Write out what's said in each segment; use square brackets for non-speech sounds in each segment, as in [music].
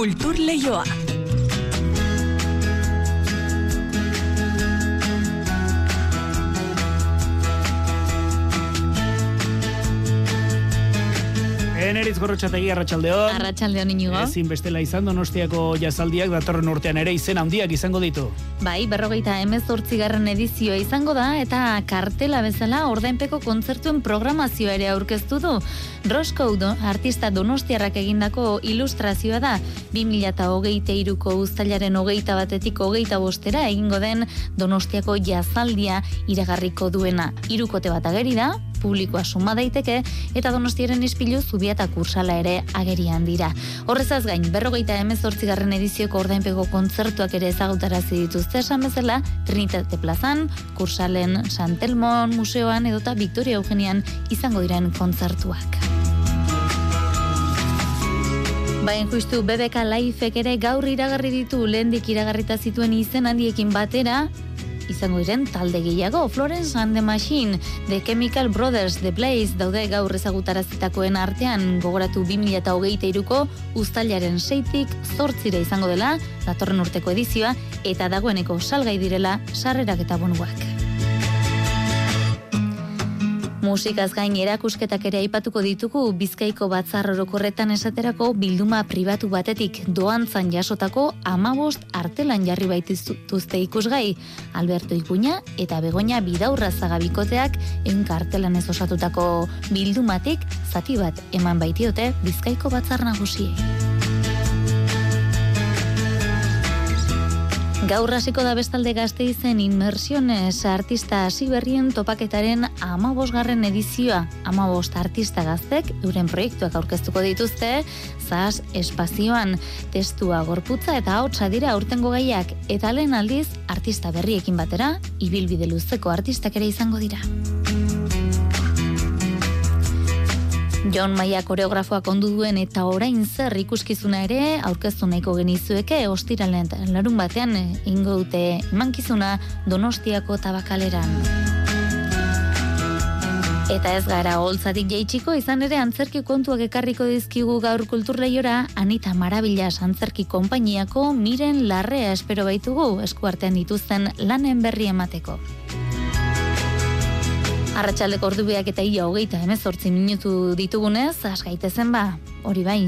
Kultur Leioa. Eneritz gorrotxategi arratsaldeon. Arratsaldeon inigo. Ezin bestela izan donostiako jazaldiak datorren urtean ere izen handiak izango ditu. Bai, berrogeita garren edizioa izango da eta kartela bezala ordainpeko kontzertuen programazioa ere aurkeztu du. Roscoe do, artista donostiarrak egindako ilustrazioa da. 2008 iruko ustailaren hogeita batetik hogeita bostera egingo den donostiako jazaldia iragarriko duena. Irukote bat ageri da, publikoa suma daiteke eta Donostiaren ispilu zubia eta kursala ere agerian dira. Horrezaz gain, berrogeita garren edizioko ordainpeko kontzertuak ere ezagutarazi dituzte esan bezala, Trinitate Plazan, Kursalen Santelmon Museoan edota Victoria Eugenian izango diren kontzertuak. Bain justu BBK Lifek ere gaur iragarri ditu lehendik iragarrita zituen izen handiekin batera, izango diren talde gehiago Florence and the Machine, The Chemical Brothers, The Blaze daude gaur ezagutarazitakoen artean gogoratu 2023ko uztailaren seitik zortzira izango dela datorren urteko edizioa eta dagoeneko salgai direla sarrerak eta bonuak. Musikaz gain erakusketak ere aipatuko ditugu Bizkaiko batzar orokorretan esaterako bilduma pribatu batetik doantzan jasotako amabost artelan jarri baitiztuzte ikusgai Alberto Ikuña eta Begoña Bidaurra zagabikoteak enka artelan ez osatutako bildumatik zati bat eman baitiote Bizkaiko batzar nagusiei. Gaur hasiko da bestalde gazte izen inmersiones artista hasi berrien topaketaren amabosgarren edizioa. Amabost artista gaztek euren proiektuak aurkeztuko dituzte, zaz espazioan testua gorputza eta hotza dira aurtengo gaiak eta lehen aldiz artista berriekin batera, ibilbide luzeko artistak ere izango dira. John Maia koreografoak ondu duen eta orain zer ikuskizuna ere aurkeztu nahiko genizueke ostiralen larun batean ingo dute mankizuna Donostiako tabakaleran. Eta ez gara holtzatik jaitsiko izan ere antzerki kontuak ekarriko dizkigu gaur kulturleiora Anita Marabila antzerki konpainiako miren larrea espero baitugu eskuartean dituzten lanen berri emateko. Arratxaldeko ordubiak eta ia hogeita emezortzi minutu ditugunez, asgaitezen ba, hori bai,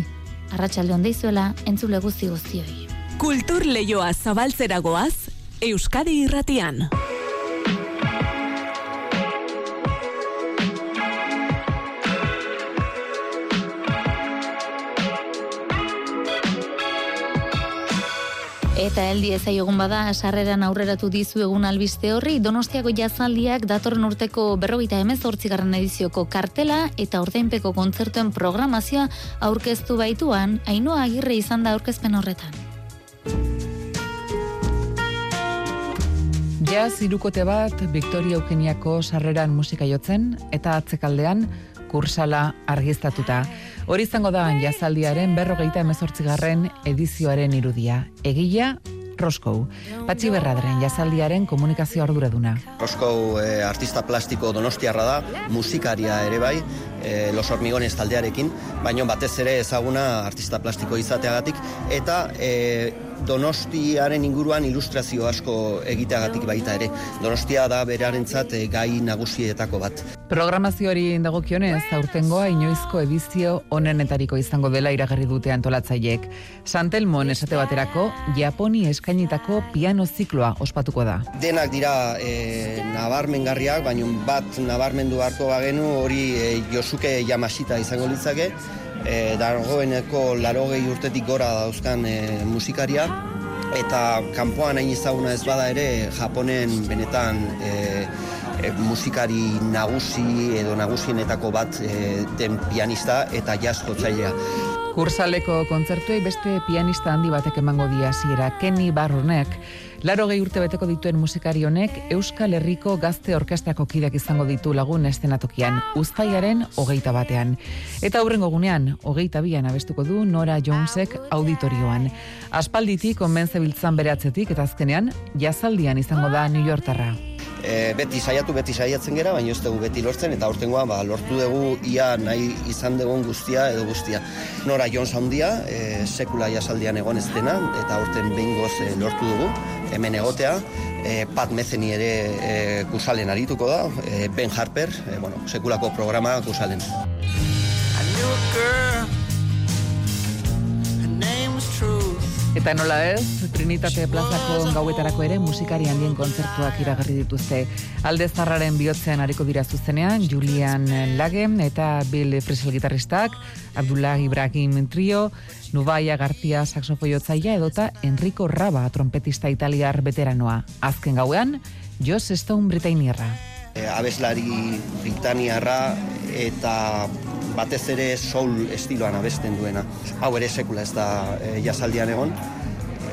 arratsalde onde izuela, entzule guzti guztioi. Kultur leioa zabaltzeragoaz, Euskadi irratian. Eta heldi egun bada, sarreran aurreratu dizu egun albiste horri, Donostiako jazaldiak datorren urteko berrogeita emez garran edizioko kartela eta ordainpeko kontzertuen programazioa aurkeztu baituan, hainoa agirre izan da aurkezpen horretan. Jaz irukote bat, Victoria Eugeniako sarreran musika jotzen, eta atzekaldean, kursala argiztatuta. Hori izango da jazaldiaren berrogeita emezortzigarren edizioaren irudia. Egila, Roskou. Patxi berradren jazaldiaren komunikazio arduraduna. Roskou eh, artista plastiko donostiarra da, musikaria ere bai, eh, Los Hormigones taldearekin, baino batez ere ezaguna artista plastiko izateagatik, eta eh, Donostiaren inguruan ilustrazio asko egiteagatik baita ere. Donostia da berarentzat e, gai nagusietako bat. Programazioari dagokionez, aurtengoa inoizko edizio onenetariko izango dela iragarri dute antolatzaiek. Santelmon esate baterako, Japoni eskainitako piano zikloa ospatuko da. Denak dira e, nabarmengarriak, baina bat nabarmendu harko bagenu hori e, Josuke Yamasita izango litzake, e, dagoeneko larogei urtetik gora dauzkan e, musikaria, eta kanpoan hain ezaguna ez bada ere Japonen benetan e, e, musikari nagusi edo nagusienetako bat e, den pianista eta jazko tzailea. Kursaleko kontzertuei beste pianista handi batek emango dia hasiera Kenny Barronek Laro gehi urte beteko dituen musikari honek Euskal Herriko gazte orkestrako kideak izango ditu lagun estenatokian, uztaiaren hogeita batean. Eta aurrengo gunean, hogeita bian abestuko du Nora Jonesek auditorioan. Aspalditik onben zebiltzan bere atzetik eta azkenean, jazaldian izango da New Yorkerra. e, beti saiatu, beti saiatzen gera, baina ez dugu beti lortzen, eta aurtengoa ba, lortu dugu ia nahi izan dugun guztia edo guztia. Nora Jones handia, e, sekula jasaldian egon ez dena, eta aurten behin goz e, lortu dugu, hemen egotea, e, Pat Mezeni ere e, kusalen arituko da, e, Ben Harper, e, bueno, sekulako programa kusalen. Eta nola ez, Trinitate plazako gauetarako ere musikari handien kontzertuak iragarri dituzte. Alde zarraren bihotzean hariko dira zuzenean, Julian Lage eta Bill Frisell gitarristak, Abdullah Ibrahim Trio, Nubaia Gartia saxofoiotzaia edota Enrico Raba trompetista italiar veteranoa. Azken gauean, Joss Stone Britainiarra. E, abeslari Britaniarra eta batez ere soul estiloan abesten duena. Hau ere sekula ez da e, jasaldian egon.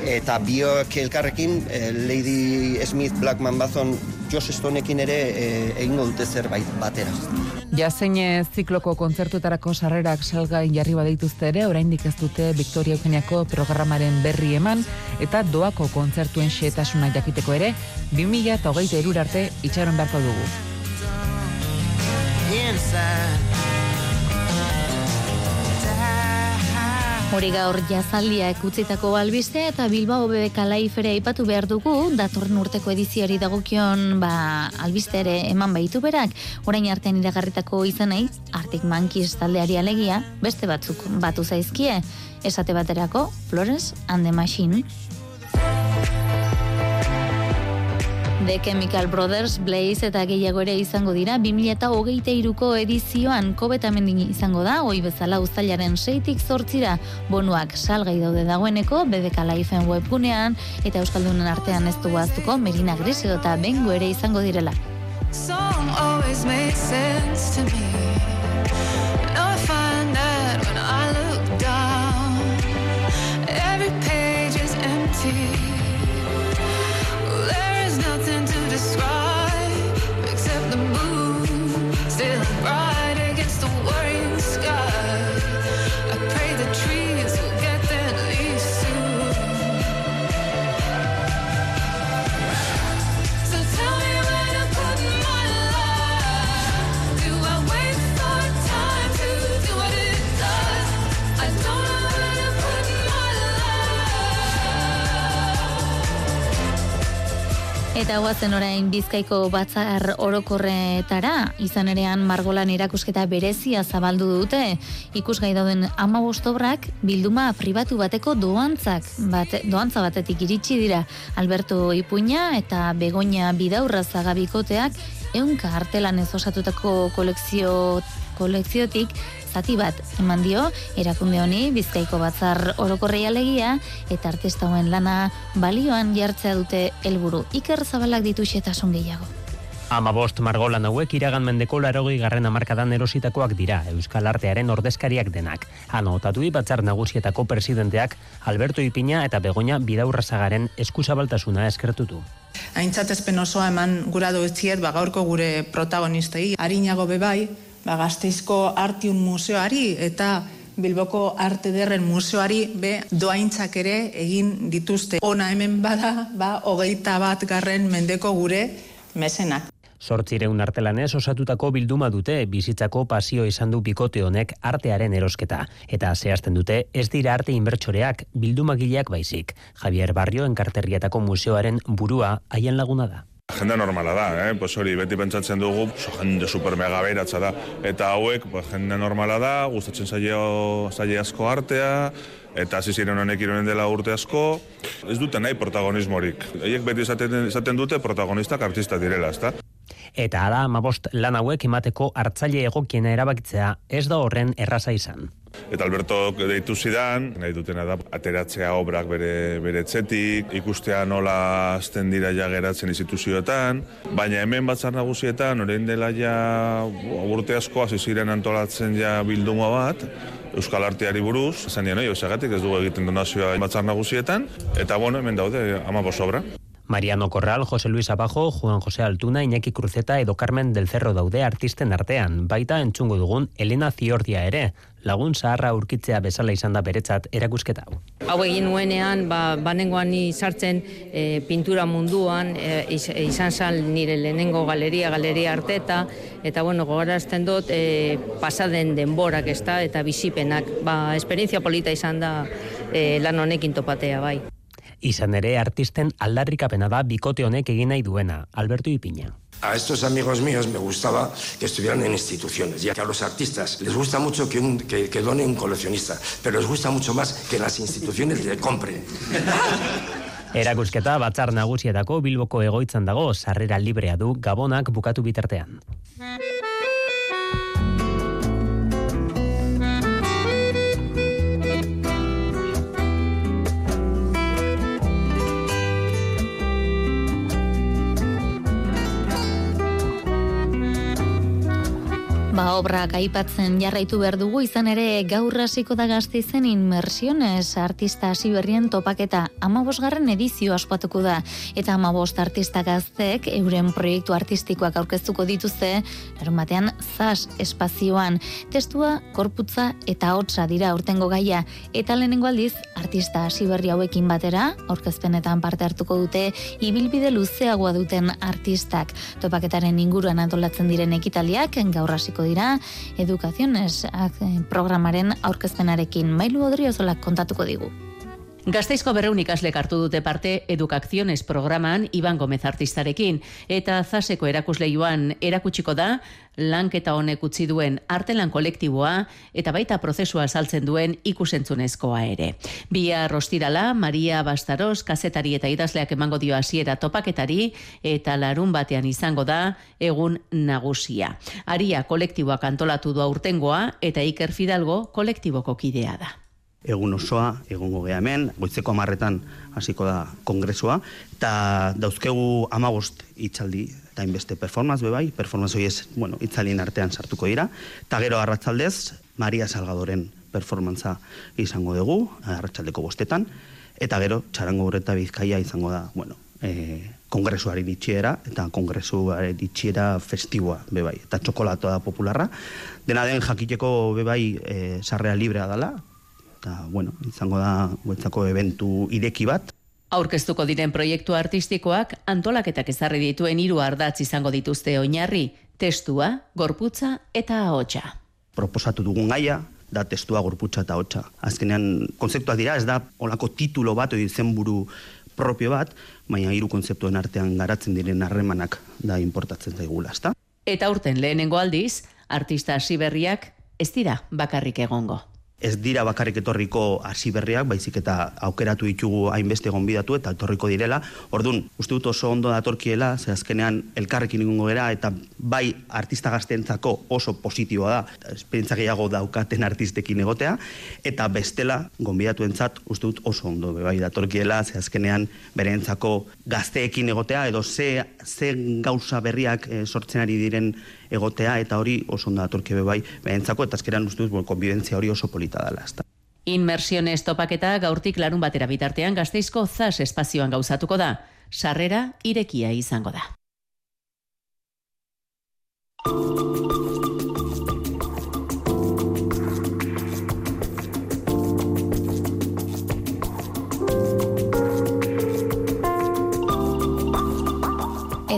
Eta biok elkarrekin, e, Lady Smith, Blackman Bazon, Josh Stoneekin ere e, egingo dute zerbait batera. Jazeine zikloko kontzertuetarako sarrerak salgai jarri badeituzte ere, oraindik ez dute Victoria Eugeniako programaren berri eman, eta doako kontzertuen xeetasuna jakiteko ere, 2000 eta hogeita arte itxaron beharko dugu. Hori gaur jazaldia ekutzitako albiste eta Bilbao bebe kalaifere aipatu behar dugu, datorren urteko ediziari dagokion ba, albiste ere eman baitu berak, orain artean iragarritako izanei, Arctic Monkeys taldeari alegia, beste batzuk batu zaizkie, esate baterako Flores and the Machine. The Chemical Brothers, Blaze eta gehiago ere izango dira. 2008ko edizioan kobetamendin izango da, oi bezala uztailaren seitik zortzira bonuak salgai daude dagoeneko, BDK Lifeen webgunean eta Euskaldunen artean ez du aztuko Merina Gris eta bengo ere izango direla. Eta guazen orain bizkaiko batzar orokorretara, izan erean margolan erakusketa berezia zabaldu dute, ikusgai dauden ama bostobrak bilduma pribatu bateko doantzak, bate, doantza batetik iritsi dira. Alberto Ipuña eta Begoña Bidaurra zagabikoteak eunka artelan ez osatutako kolekzio, kolekziotik zati bat eman dio erakunde honi Bizkaiko batzar orokorrei alegia eta artista hauen lana balioan jartzea dute helburu Iker Zabalak ditu xetasun gehiago. Ama bost margolan hauek iragan mendeko larogi garren amarkadan erositakoak dira, Euskal Artearen ordezkariak denak. Hano, otatu batzar nagusietako presidenteak Alberto Ipina eta Begoña Bidaurrazagaren eskuzabaltasuna eskertutu. Aintzatezpen osoa eman gura doetziet, ba gaurko gure protagonistei, harinago bebai, ba, gazteizko artiun museoari eta Bilboko Arte Derren Museoari be doaintzak ere egin dituzte. Ona hemen bada, ba, hogeita bat garren mendeko gure mesenak. Sortzireun artelanez osatutako bilduma dute bizitzako pasio izan du bikote honek artearen erosketa. Eta zehazten dute ez dira arte inbertsoreak bildumagileak baizik. Javier Barrio enkarterriatako museoaren burua haien laguna da. Jende normala da, eh? pues hori beti pentsatzen dugu, so, jende super mega behiratza da. Eta hauek, pues, jende normala da, gustatzen zailo, zailo asko artea, eta hasi ziren honek ironen dela urte asko, ez dute nahi protagonismorik. Eiek beti izaten, izaten dute protagonistak artista direla, ezta? Eta ala, mabost lan hauek emateko hartzaile egokiena erabakitzea ez da horren erraza izan. Eta Alberto deitu zidan, nahi dutena da, ateratzea obrak bere, bere txetik, ikustea nola azten dira ja geratzen instituzioetan, baina hemen batzar nagusietan, orain dela ja urte asko hasi ziren antolatzen ja bilduma bat, Euskal Arteari buruz, esan dien, oi, ez dugu egiten donazioa batzar nagusietan, eta bueno, hemen daude, ama obra. Mariano Corral, Jose Luis Abajo, Juan José Altuna, Iñaki Cruzeta edo Carmen del Cerro daude artisten artean, baita entzungo dugun Elena Ziordia ere, lagun zaharra urkitzea bezala izan da beretzat erakusketa hau. Hau egin nuenean, ba, banengoan ni sartzen e, pintura munduan, e, izan sal nire lehenengo galeria, galeria arteta, eta bueno, gogorazten dut e, pasaden denborak ez da, eta bizipenak, ba, esperientzia polita izan da e, lan honekin topatea, bai. Izan ere artisten aldarrikapena da bikote honek egin nahi duena, Alberto Ipina. A estos amigos míos me gustaba que estuvieran en instituciones, ya que a los artistas les gusta mucho que, un, que, que done un coleccionista, pero les gusta mucho más que las instituciones le compren. Erakusketa batzar nagusietako Bilboko egoitzan dago, sarrera librea du Gabonak bukatu bitartean. Ba, obrak aipatzen jarraitu behar dugu izan ere gaur hasiko da gazteizen inmersiones artista hasi berrien topaketa. Amabosgarren edizio aspatuko da. Eta amabost artista gaztek euren proiektu artistikoak aurkeztuko dituzte erun batean zas espazioan. Testua, korputza eta hotza dira urtengo gaia. Eta lehenengo aldiz artista hasi berri hauekin batera aurkezpenetan parte hartuko dute ibilbide luzeagoa duten artistak. Topaketaren inguruan antolatzen diren ekitaliak gaur hasiko dira edukaziones eh, programaren aurkezpenarekin mailu odriozolak kontatuko digu. Gazteizko berreun ikaslek hartu dute parte Edukaziones programan Iban Gomez artistarekin eta zaseko erakusleioan erakutsiko da lanketa honek utzi duen artelan kolektiboa eta baita prozesua saltzen duen ikusentzunezkoa ere. Bia Rostirala, Maria Bastaros, kazetari eta idazleak emango dio hasiera topaketari eta larun batean izango da egun nagusia. Aria kolektiboak antolatu du aurtengoa eta Iker Fidalgo kolektiboko kidea da egun osoa egongo gea hemen, goitzeko amarretan hasiko da kongresua, eta dauzkegu amagost itxaldi, eta inbeste performance bebai, performance hori ez, bueno, itzalin artean sartuko dira, eta gero arratzaldez, Maria Salgadoren performantza izango dugu, arratzaldeko bostetan, eta gero, txarango horreta bizkaia izango da, bueno, e, kongresuari ditxiera, eta kongresuari ditxiera festiboa, bebai, eta txokolatoa popularra. Dena den jakiteko bebai e, sarrea librea dala, eta, bueno, izango da guetzako eventu ireki bat. Aurkeztuko diren proiektu artistikoak antolaketak ezarri dituen hiru ardatz izango dituzte oinarri, testua, gorputza eta ahotsa. Proposatu dugun gaia, da testua, gorputza eta ahotsa. Azkenean, konzeptuak dira, ez da olako titulo bat, oi zenburu propio bat, baina hiru konzeptuen artean garatzen diren harremanak da importatzen zaigula, ezta? Eta urten lehenengo aldiz, artista hasi berriak ez dira bakarrik egongo ez dira bakarrik etorriko hasi berriak, baizik eta aukeratu ditugu hainbeste gonbidatu eta etorriko direla. Ordun, uste dut oso ondo datorkiela, ze azkenean elkarrekin egongo gera eta bai artista gaztentzako oso positiboa da, esperientza gehiago daukaten artistekin egotea eta bestela gonbidatuentzat uste dut oso ondo bai datorkiela, ze azkenean bereentzako gazteekin egotea edo ze, ze gauza berriak e, sortzen ari diren egotea eta hori oso ondo datorki bai behentzako eta azkeran uste dut konbidentzia hori oso polita dela. Ezta. Inmersiones topaketa gaurtik larun batera bitartean gazteizko zas espazioan gauzatuko da. Sarrera irekia izango da.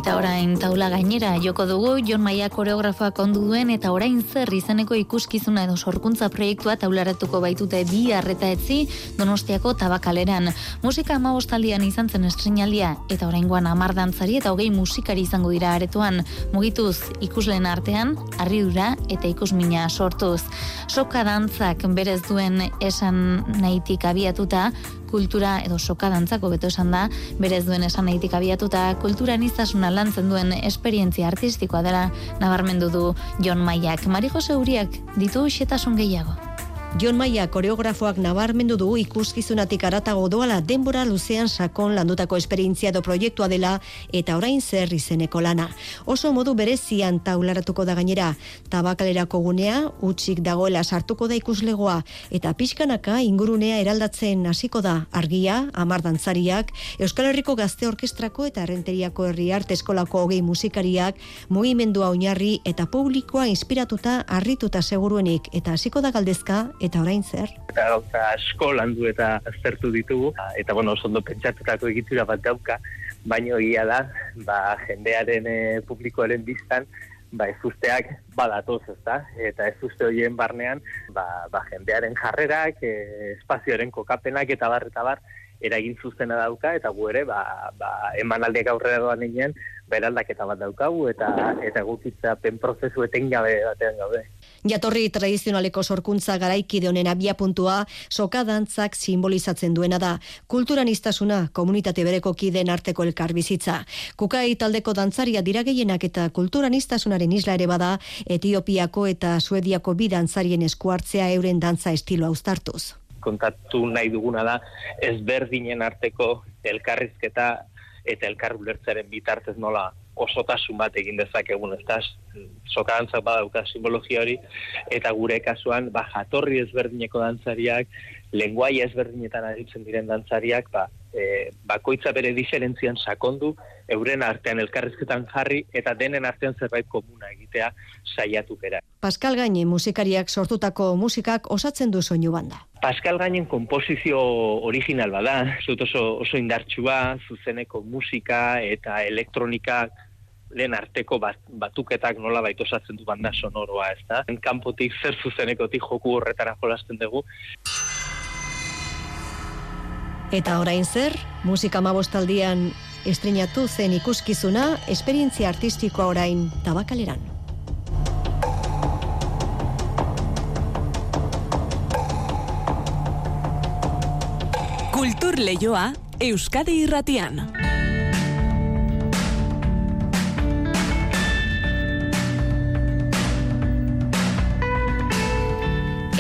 Eta orain taula gainera joko dugu Jon Maia koreografoak ondu duen eta orain zer izeneko ikuskizuna edo sorkuntza proiektua taularatuko baitute bi arreta etzi Donostiako tabakaleran. Musika amabostaldian izan zen estrenaldia eta orain guan amardantzari eta hogei musikari izango dira aretuan mugituz ikusleen artean, arridura eta ikusmina sortuz. Soka dantzak berez duen esan nahitik abiatuta, kultura edo soka dantzako beto esan da, berez duen esan nahitik abiatuta, kultura niztasuna lantzen duen esperientzia artistikoa dela nabarmendu du Jon Maiak. Mari Jose Uriak ditu xetasun gehiago. Jon Maia koreografoak nabarmendu du ikuskizunatik aratago doala denbora luzean sakon landutako esperientzia edo proiektua dela eta orain zer izeneko lana. Oso modu berezian taularatuko da gainera, tabakalerako gunea, utxik dagoela sartuko da ikuslegoa eta pixkanaka ingurunea eraldatzen hasiko da. Argia, amar dantzariak, Euskal Herriko Gazte Orkestrako eta Renteriako Herri Arte Eskolako hogei musikariak, mugimendua oinarri eta publikoa inspiratuta harrituta seguruenik. Eta hasiko da galdezka eta orain zer? Eta gauza asko landu eta aztertu ditugu, eta bueno, oso ondo pentsatutako egitura bat dauka, baino egia da, ba, jendearen e, publikoaren biztan, ba, ez usteak badatoz, ezta? Eta ez uste horien barnean, ba, ba, jendearen jarrerak, e, espazioaren kokapenak eta bar, eta bar, eragin zuzena dauka, eta gu ere, ba, ba, emanaldiak aurrera doan egin, beraldaketa bat daukagu, eta eta gutitza pen prozesu etengabe batean gaude. Jatorri tradizionaleko sorkuntza garaikide honen abia puntua, soka dantzak simbolizatzen duena da. Kulturan iztasuna, komunitate bereko kiden arteko elkar bizitza. Kukai taldeko dantzaria dira gehienak eta kulturan iztasunaren isla ere bada, Etiopiako eta Suediako bi dantzarien eskuartzea euren dantza estiloa uztartuz. Kontatu nahi duguna da, ezberdinen arteko elkarrizketa eta elkar ulertzaren bitartez nola osotasun bat egin dezakegun, ez da, sokadantzak badauka simbologia hori, eta gure kasuan, ba, jatorri ezberdineko dantzariak, lenguai ezberdinetan aritzen diren dantzariak, ba, e, bakoitza bere diferentzian sakondu, euren artean elkarrizketan jarri, eta denen artean zerbait komuna egitea saiatu bera. Pascal Gaine musikariak sortutako musikak osatzen du soinu banda. Pascal Gainen komposizio original bada, zut oso, oso indartsua, zuzeneko musika eta elektronika lehen arteko bat, batuketak nola baita osatzen du banda sonoroa, ez da? Kanpotik zer zuzenekotik joku horretara jolasten dugu. Eta orain zer, musika mabostaldian estrenatu zen ikuskizuna, esperientzia artistikoa orain tabakaleran. Kultur Leioa Euskadi Irratian.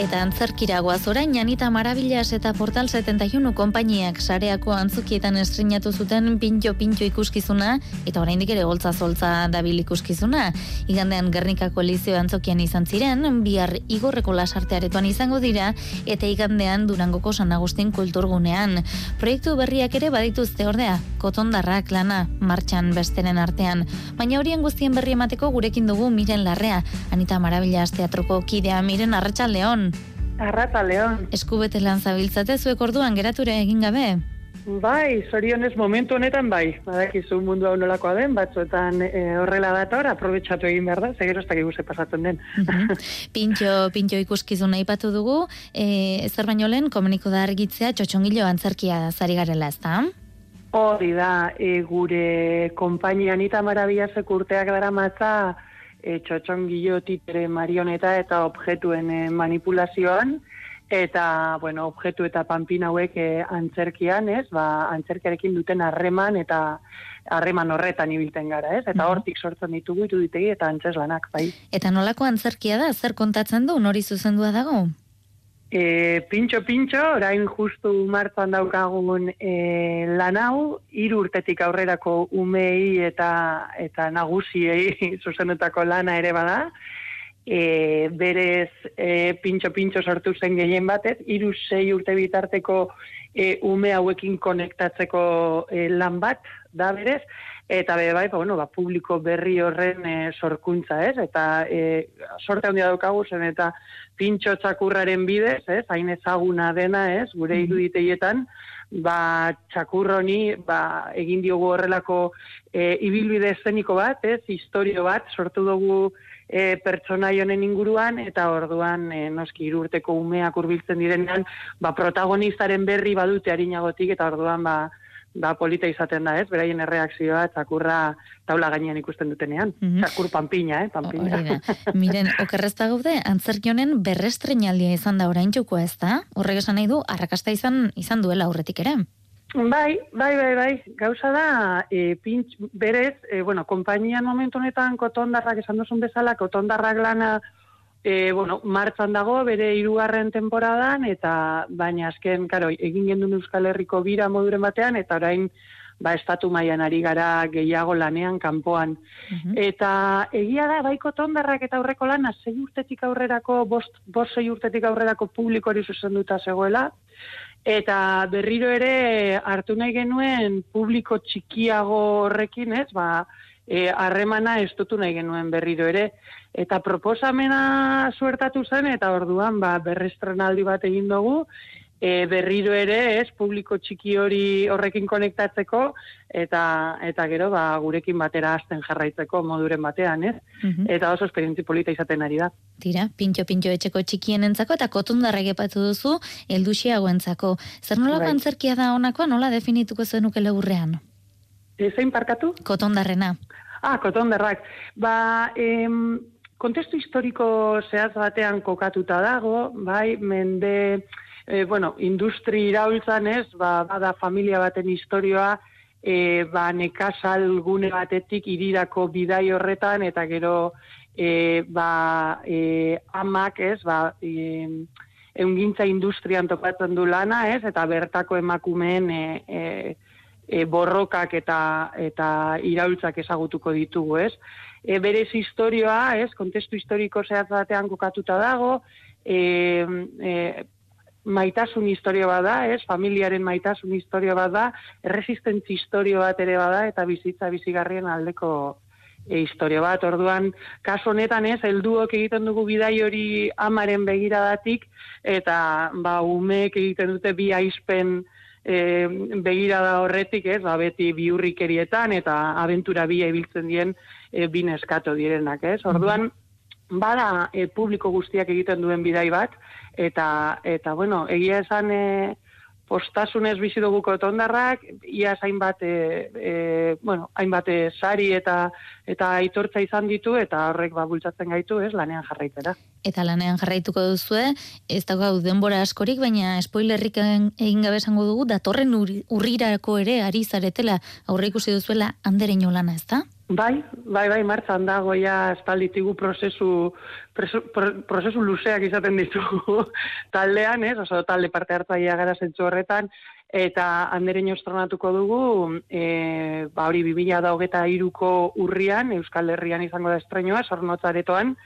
Eta antzerkira goaz orain, Janita Marabillas eta Portal 71 konpainiak sareako antzukietan estrenatu zuten pintxo-pintxo ikuskizuna, eta oraindik ere goltza zoltza dabil ikuskizuna. Igandean Gernikako Lizeo antzokian izan ziren, bihar igorreko lasartearetoan izango dira, eta igandean Durangoko San Agustin kulturgunean. Proiektu berriak ere badituzte ordea, kotondarrak lana, martxan besteren artean. Baina horien guztien berri emateko gurekin dugu miren larrea, Anita Marabillas teatroko kidea miren arratsaldeon. Arrata, Leon. Eskubete lan zabiltzate zuek orduan gerature egin gabe? Bai, zorionez momentu honetan bai. Badakizu mundu hau nolakoa den, batzuetan e, horrela dator, aprobetsatu egin behar da, segero ez dakik pasatzen den. [laughs] pintxo, pintxo ikuskizun nahi patu dugu, e, zer baino lehen, komuniko da argitzea, txotxongilo antzerkia zari garela ez da? Hori da, e, gure kompainian eta marabiazek urteak dara matza, e, txotxon titere marioneta eta objetuen e, manipulazioan, eta, bueno, objetu eta panpin hauek e, antzerkian, ez, ba, antzerkiarekin duten harreman eta harreman horretan ibilten gara, ez? Eta hortik sortzen ditugu ituditegi eta antzeslanak, bai. Eta nolako antzerkia da, zer kontatzen du, nori zuzendua dago? E, pintxo, pintxo, orain justu martzan daukagun e, lan hau, hiru urtetik aurrerako umei eta eta nagusiei [laughs] zuzenetako lana ere bada. E, berez e, pintxo, pintxo sortu zen gehien batez, hiru sei urte bitarteko e, ume hauekin konektatzeko e, lan bat, da berez, eta be bai, ba, bueno, ba, publiko berri horren e, sorkuntza, ez? Eta e, sorte handia daukagu zen eta pintxo txakurraren bidez, ez? Hain ezaguna dena, ez? Gure mm iruditeietan, ba, txakurroni, ba, egin diogu horrelako e, ibilbide eszeniko bat, ez? Historio bat, sortu dugu e, pertsona honen inguruan, eta orduan, e, noski, irurteko umeak urbiltzen direnean, ba, protagonistaren berri badute harinagotik, eta orduan, ba, ba, polita izaten da, ez? Beraien erreakzioa txakurra taula gainean ikusten dutenean. Mm Txakur panpina, eh? Panpina. Miren, [laughs] okerrezta gaude, antzerkionen berrestreinaldia izan da orain txuko ez da? Horrek esan nahi du, arrakasta izan izan duela aurretik ere? Bai, bai, bai, bai. Gauza da, e, pintx, berez, e, bueno, kompainian momentu honetan kotondarrak, esan duzun bezala, kotondarrak lana e, bueno, martzan dago bere hirugarren temporadan eta baina azken, karo, egin gendun Euskal Herriko bira moduren batean eta orain ba estatu mailan ari gara gehiago lanean kanpoan. Eta egia da baiko tondarrak eta aurreko lana sei urtetik aurrerako bost bost sei urtetik aurrerako publikori zuzenduta zegoela eta berriro ere hartu nahi genuen publiko txikiago horrekin, ez? Ba, e, harremana estutu nahi genuen berriro ere. Eta proposamena suertatu zen, eta orduan ba, berrestrenaldi bat egin dugu, e, berriro ere, ez, publiko txiki hori horrekin konektatzeko, eta eta gero ba, gurekin batera hasten jarraitzeko moduren batean, ez? Eta oso esperientzi polita izaten ari da. Tira, pintxo-pintxo etxeko txikien entzako, eta kotundarrek epatu duzu, elduxiagoentzako. Zer nola Bai. antzerkia da honakoa, nola definituko zenuke legurrean? Zein parkatu? Kotondarrena. Ah, kotonderrak. Ba, em, kontestu historiko zehaz batean kokatuta dago, bai, mende, e, bueno, industri iraultzan ez, ba, bada familia baten historioa, e, ba, nekazal gune batetik irirako bidai horretan, eta gero, e, ba, e, amak ez, ba, e, eungintza industrian topatzen du lana, ez, eta bertako emakumeen e, e, e, borrokak eta eta iraultzak ezagutuko ditugu, ez? E, berez historioa, ez? Kontestu historiko zehatz batean kokatuta dago, e, e, maitasun historio bat da, ez? Familiaren maitasun historio bat da, erresistentzi historio bat ere bada eta bizitza bizigarrien aldeko e, historio bat. Orduan, kasu honetan ez, helduok egiten dugu bidai hori amaren begiradatik eta ba umeek egiten dute bi aizpen e, begirada horretik, ez, ba, beti biurrikerietan eta abentura bi ibiltzen dien e, bi neskato direnak, ez. Orduan, bada e, publiko guztiak egiten duen bidai bat, eta, eta bueno, egia esan e, postasunez bizi dugu kotondarrak, ia hainbat e, e, bueno, hainbat e, sari eta eta aitortza izan ditu eta horrek ba bultzatzen gaitu, ez, lanean jarraitera. Eta lanean jarraituko duzue, ez da denbora askorik, baina spoilerrik egin gabe esango dugu, datorren ur- urrirako ere ari zaretela aurre ikusi duzuela andereño lana, ez da? Bai, bai, bai, martzan dago ja espalditigu prozesu, preso, pro- prozesu luzeak izaten ditugu [laughs] taldean, ez? Oso talde parte hartzailea gara zentzu horretan, eta andereño estrenatuko dugu, e, ba hori 2023ko urrian, Euskal Herrian izango da estreinoa, sornotzaretoan,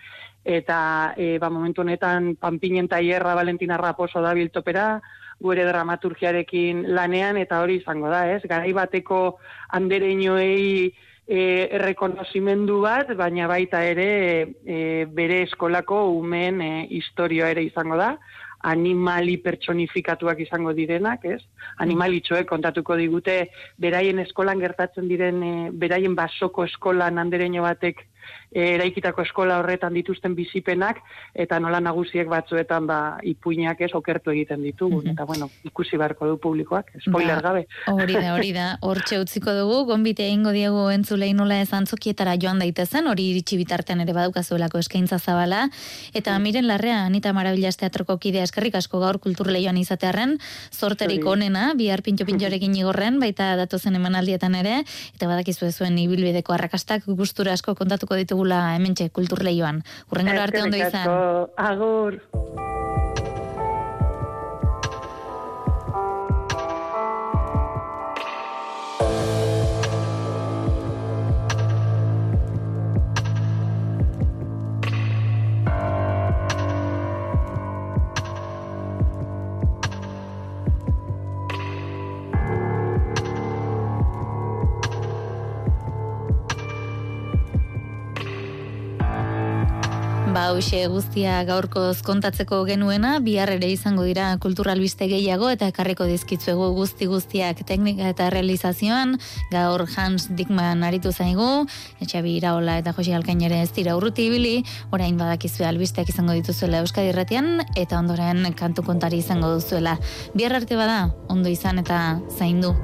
eta e, ba, momentu honetan Pampinen Taierra Valentina Raposo da biltopera, gure dramaturgiarekin lanean, eta hori izango da, ez? Garai bateko andereñoei e, errekonozimendu bat, baina baita ere e, bere eskolako umeen e, historioa ere izango da, animali pertsonifikatuak izango direnak, ez? Animalitxoek kontatuko digute beraien eskolan gertatzen diren, e, beraien basoko eskolan andereño batek eraikitako eskola horretan dituzten bizipenak, eta nola nagusiek batzuetan ba, ipuinak ez okertu egiten ditugu. Eta bueno, ikusi beharko du publikoak, spoiler Ba, gabe. Hori da, hori da. Hortxe utziko dugu, gonbite egingo diegu entzulei nola ez antzokietara joan daitezen, hori iritsi bitartean ere badaukazuelako eskaintza zabala. Eta miren larrea, Anita Marabillas teatroko kidea eskerrik asko gaur kulturleioan izatearren, zorterik Zuri. onena, bihar pintxo pintxorekin [laughs] igorren, baita datozen emanaldietan ere, eta badakizu zuen ibilbideko arrakastak gustura asko kontatuko ditugula hementxe kulturleioan. Urrengora arte ondo izan. Agur. Hauxe guztia gaurkoz kontatzeko genuena, bihar ere izango dira kulturalbiste gehiago eta ekarriko dizkitzuegu guzti guztiak teknika eta realizazioan, gaur Hans Dickman aritu zaigu, Etxabi Iraola eta Josi Alkain ere ez dira urruti ibili, orain badakizu albisteak izango dituzuela Euskadi Irratian eta ondoren kantu kontari izango duzuela. Bihar arte bada, ondo izan eta zaindu.